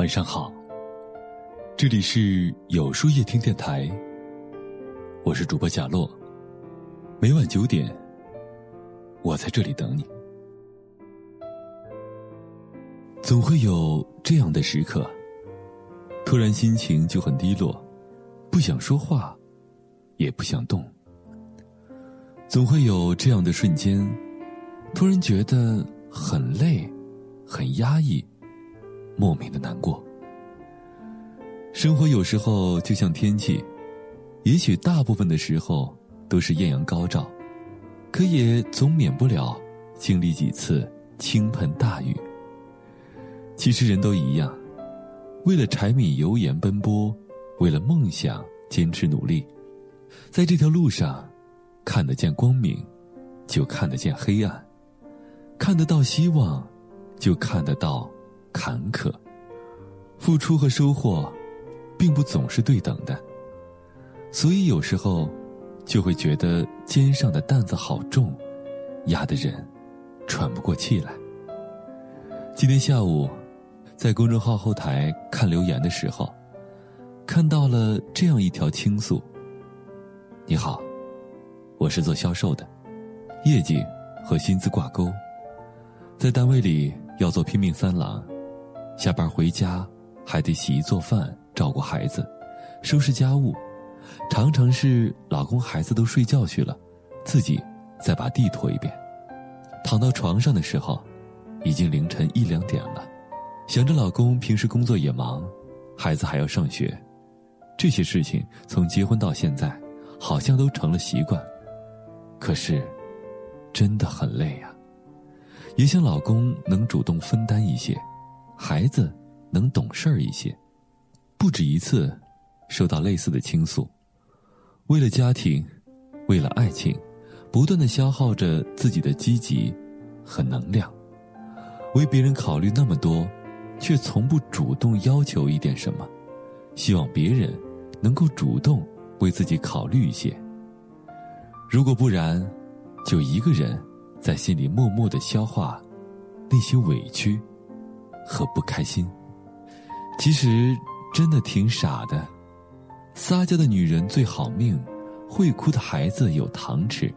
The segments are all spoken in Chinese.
晚上好，这里是有书夜听电台，我是主播贾洛。每晚九点，我在这里等你。总会有这样的时刻，突然心情就很低落，不想说话，也不想动。总会有这样的瞬间，突然觉得很累，很压抑。莫名的难过。生活有时候就像天气，也许大部分的时候都是艳阳高照，可也总免不了经历几次倾盆大雨。其实人都一样，为了柴米油盐奔波，为了梦想坚持努力，在这条路上，看得见光明，就看得见黑暗；看得到希望，就看得到。坎坷，付出和收获，并不总是对等的，所以有时候就会觉得肩上的担子好重，压得人喘不过气来。今天下午，在公众号后台看留言的时候，看到了这样一条倾诉：“你好，我是做销售的，业绩和薪资挂钩，在单位里要做拼命三郎。”下班回家，还得洗衣做饭、照顾孩子、收拾家务，常常是老公孩子都睡觉去了，自己再把地拖一遍。躺到床上的时候，已经凌晨一两点了。想着老公平时工作也忙，孩子还要上学，这些事情从结婚到现在，好像都成了习惯。可是，真的很累呀。也想老公能主动分担一些。孩子能懂事儿一些，不止一次收到类似的倾诉。为了家庭，为了爱情，不断的消耗着自己的积极和能量，为别人考虑那么多，却从不主动要求一点什么，希望别人能够主动为自己考虑一些。如果不然，就一个人在心里默默的消化那些委屈。和不开心，其实真的挺傻的。撒娇的女人最好命，会哭的孩子有糖吃。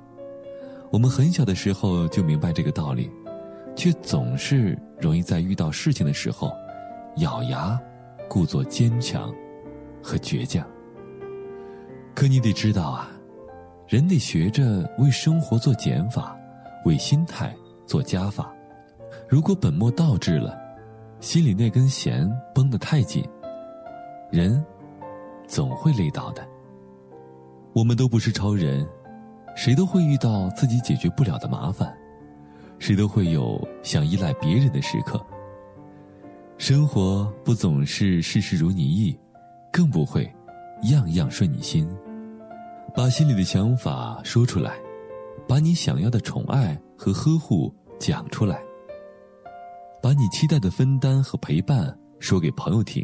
我们很小的时候就明白这个道理，却总是容易在遇到事情的时候，咬牙，故作坚强和倔强。可你得知道啊，人得学着为生活做减法，为心态做加法。如果本末倒置了。心里那根弦绷得太紧，人总会累倒的。我们都不是超人，谁都会遇到自己解决不了的麻烦，谁都会有想依赖别人的时刻。生活不总是事事如你意，更不会样样顺你心。把心里的想法说出来，把你想要的宠爱和呵护讲出来。把你期待的分担和陪伴说给朋友听，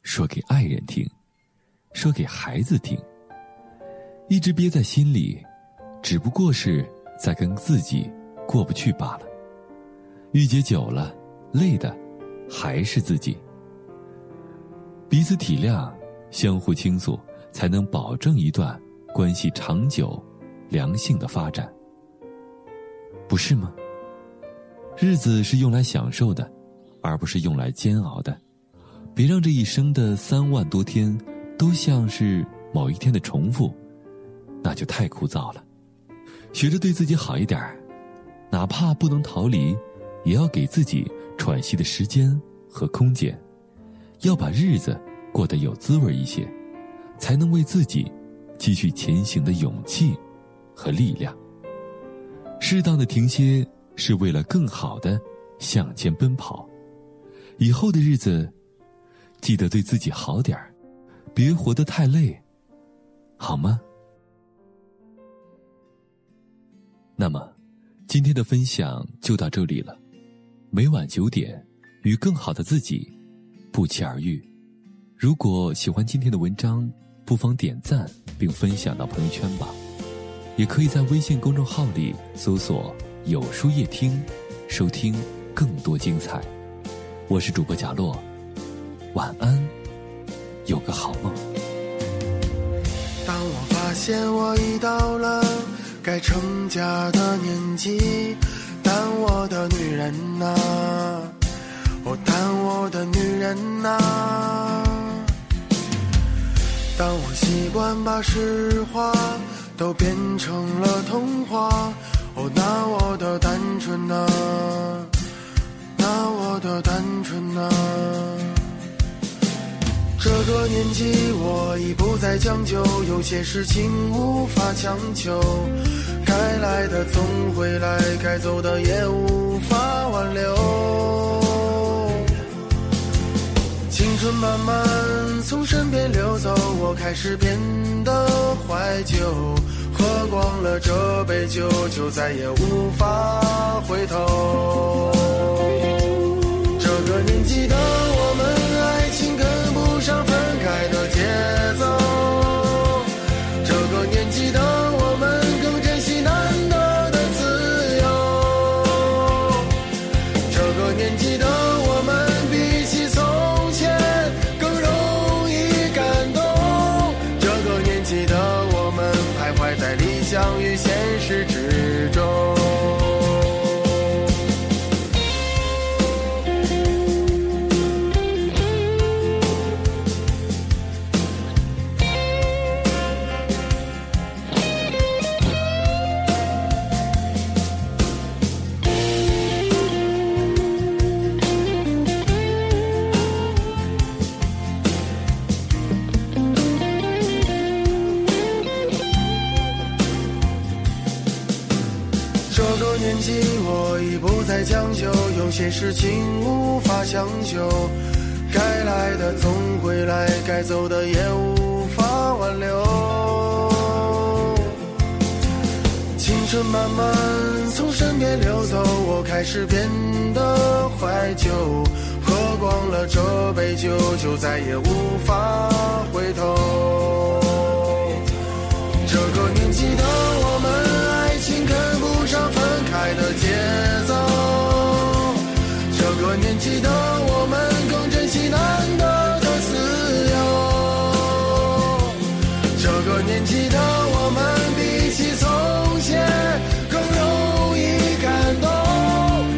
说给爱人听，说给孩子听。一直憋在心里，只不过是在跟自己过不去罢了。郁结久了，累的还是自己。彼此体谅，相互倾诉，才能保证一段关系长久、良性的发展，不是吗？日子是用来享受的，而不是用来煎熬的。别让这一生的三万多天，都像是某一天的重复，那就太枯燥了。学着对自己好一点哪怕不能逃离，也要给自己喘息的时间和空间。要把日子过得有滋味一些，才能为自己继续前行的勇气和力量。适当的停歇。是为了更好的向前奔跑，以后的日子，记得对自己好点儿，别活得太累，好吗？那么，今天的分享就到这里了。每晚九点，与更好的自己不期而遇。如果喜欢今天的文章，不妨点赞并分享到朋友圈吧。也可以在微信公众号里搜索。有书夜听，收听更多精彩。我是主播贾洛，晚安，有个好梦。当我发现我已到了该成家的年纪，但我的女人呐，哦，但我的女人呐。当我习惯把实话都变成了童话，哦，那我的单纯呐，那我的单纯呐。这个年纪，我已不再将就，有些事情无法强求。该来的总会来，该走的也无法挽留。青春慢慢从身边流走，我开始变得怀旧。喝光了这杯酒，就再也无法回头。这个年纪的我们爱，有些事情无法强求。该来的总会来，该走的也无法挽留。青春慢慢从身边流走，我开始变得怀旧。喝光了这杯酒，就再也无法回头。这个年纪的记得我们，更珍惜难得的自由。这个年纪的我们，比起从前更容易感动。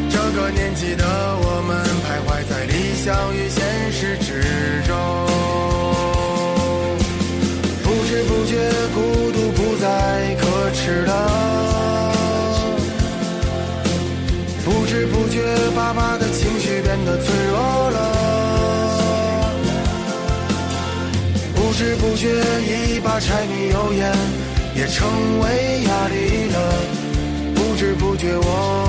这个年纪的我们，徘徊在理想与现实之中。不知不觉，孤独不再可耻了。不知不觉，爸爸的情绪变得脆弱了。不知不觉，一把柴米油盐也成为压力了。不知不觉，我